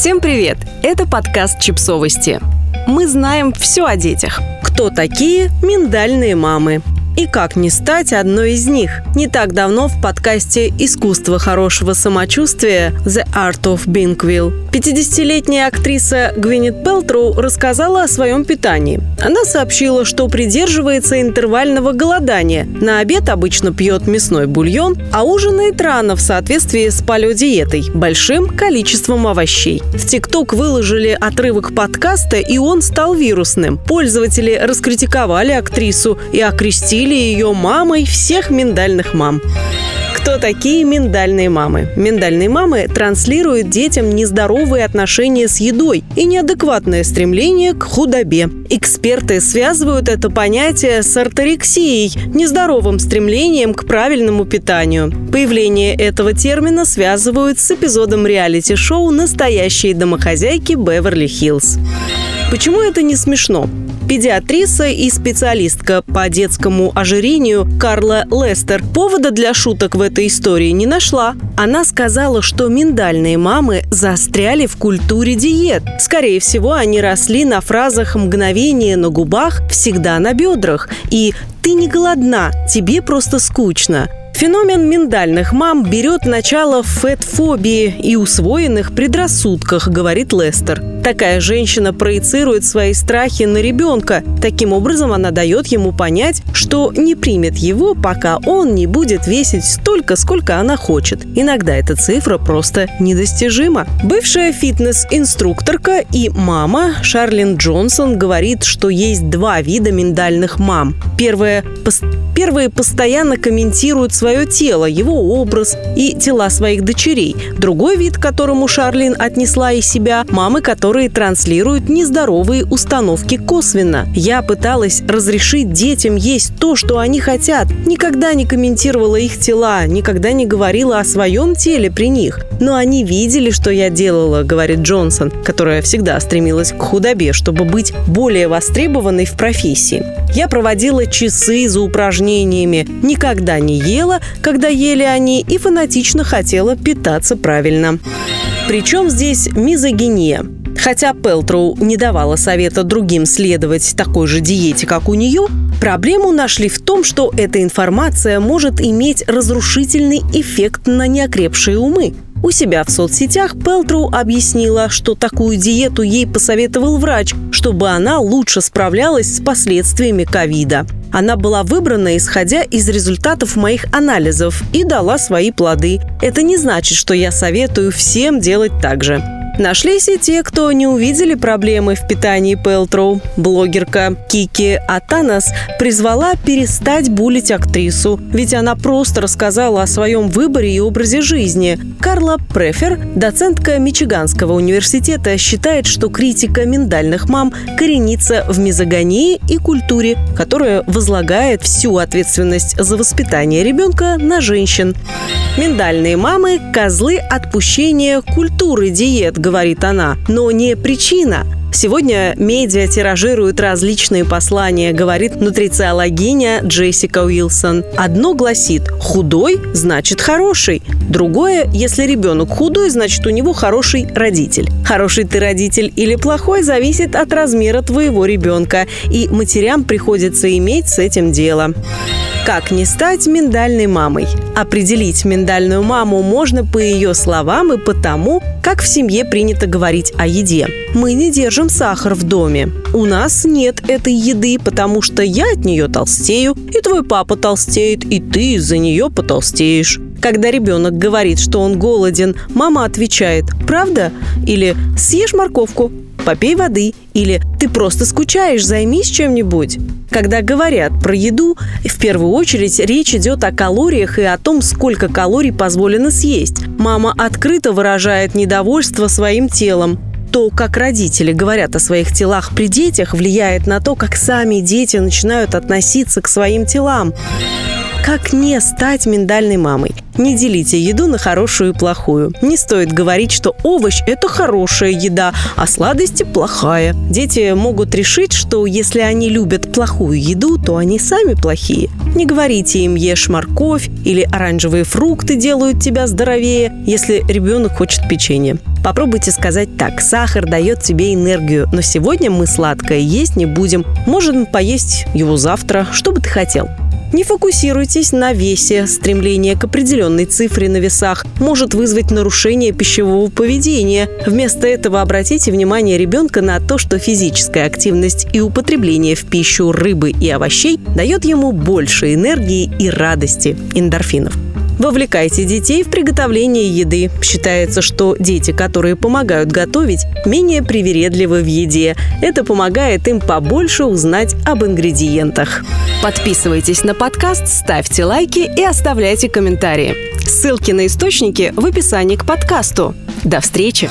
Всем привет! Это подкаст «Чипсовости». Мы знаем все о детях. Кто такие миндальные мамы? И как не стать одной из них? Не так давно в подкасте «Искусство хорошего самочувствия» The Art of Being Well 50-летняя актриса Гвинет Пелтроу рассказала о своем питании. Она сообщила, что придерживается интервального голодания. На обед обычно пьет мясной бульон, а ужинает рано в соответствии с палеодиетой – большим количеством овощей. В ТикТок выложили отрывок подкаста, и он стал вирусным. Пользователи раскритиковали актрису и окрестили объявили ее мамой всех миндальных мам. Кто такие миндальные мамы? Миндальные мамы транслируют детям нездоровые отношения с едой и неадекватное стремление к худобе. Эксперты связывают это понятие с орторексией, нездоровым стремлением к правильному питанию. Появление этого термина связывают с эпизодом реалити-шоу «Настоящие домохозяйки Беверли-Хиллз». Почему это не смешно? Педиатриса и специалистка по детскому ожирению Карла Лестер повода для шуток в этой истории не нашла. Она сказала, что миндальные мамы застряли в культуре диет. Скорее всего, они росли на фразах «мгновение на губах», «всегда на бедрах» и «ты не голодна, тебе просто скучно». Феномен миндальных мам берет начало в фетфобии и усвоенных предрассудках, говорит Лестер. Такая женщина проецирует свои страхи на ребенка. Таким образом, она дает ему понять, что не примет его, пока он не будет весить столько, сколько она хочет. Иногда эта цифра просто недостижима. Бывшая фитнес-инструкторка и мама Шарлин Джонсон говорит, что есть два вида миндальных мам. Первая Первые постоянно комментируют свое тело, его образ и тела своих дочерей. Другой вид, к которому Шарлин отнесла и себя – мамы, которые транслируют нездоровые установки косвенно. Я пыталась разрешить детям есть то, что они хотят. Никогда не комментировала их тела, никогда не говорила о своем теле при них. Но они видели, что я делала, говорит Джонсон, которая всегда стремилась к худобе, чтобы быть более востребованной в профессии. Я проводила часы за упражнениями, никогда не ела, когда ели они, и фанатично хотела питаться правильно. Причем здесь мизогиния. Хотя Пелтроу не давала совета другим следовать такой же диете, как у нее, проблему нашли в том, что эта информация может иметь разрушительный эффект на неокрепшие умы. У себя в соцсетях Пелтроу объяснила, что такую диету ей посоветовал врач, чтобы она лучше справлялась с последствиями ковида. Она была выбрана, исходя из результатов моих анализов, и дала свои плоды. Это не значит, что я советую всем делать так же. Нашлись и те, кто не увидели проблемы в питании Пелтроу. Блогерка Кики Атанас призвала перестать булить актрису, ведь она просто рассказала о своем выборе и образе жизни. Карла Префер, доцентка Мичиганского университета, считает, что критика миндальных мам коренится в мизогонии и культуре, которая возлагает всю ответственность за воспитание ребенка на женщин. Миндальные мамы – козлы отпущения культуры диет, говорит она, но не причина. Сегодня медиа тиражируют различные послания, говорит нутрициологиня Джессика Уилсон. Одно гласит «худой значит хороший», другое «если ребенок худой, значит у него хороший родитель». Хороший ты родитель или плохой зависит от размера твоего ребенка, и матерям приходится иметь с этим дело. Как не стать миндальной мамой? Определить миндальную маму можно по ее словам и по тому, как в семье принято говорить о еде. Мы не держим сахар в доме. У нас нет этой еды, потому что я от нее толстею, и твой папа толстеет, и ты из-за нее потолстеешь. Когда ребенок говорит, что он голоден, мама отвечает «Правда?» или «Съешь морковку», «Попей воды» или «Ты просто скучаешь, займись чем-нибудь». Когда говорят про еду, в первую очередь речь идет о калориях и о том, сколько калорий позволено съесть. Мама открыто выражает недовольство своим телом. То, как родители говорят о своих телах при детях, влияет на то, как сами дети начинают относиться к своим телам. Как не стать миндальной мамой? Не делите еду на хорошую и плохую. Не стоит говорить, что овощ – это хорошая еда, а сладости – плохая. Дети могут решить, что если они любят плохую еду, то они сами плохие. Не говорите им «ешь морковь» или «оранжевые фрукты делают тебя здоровее», если ребенок хочет печенье. Попробуйте сказать так. Сахар дает тебе энергию, но сегодня мы сладкое есть не будем. Можем поесть его завтра. Что бы ты хотел? Не фокусируйтесь на весе. Стремление к определенной цифре на весах может вызвать нарушение пищевого поведения. Вместо этого обратите внимание ребенка на то, что физическая активность и употребление в пищу рыбы и овощей дает ему больше энергии и радости, эндорфинов. Вовлекайте детей в приготовление еды. Считается, что дети, которые помогают готовить, менее привередливы в еде. Это помогает им побольше узнать об ингредиентах. Подписывайтесь на подкаст, ставьте лайки и оставляйте комментарии. Ссылки на источники в описании к подкасту. До встречи!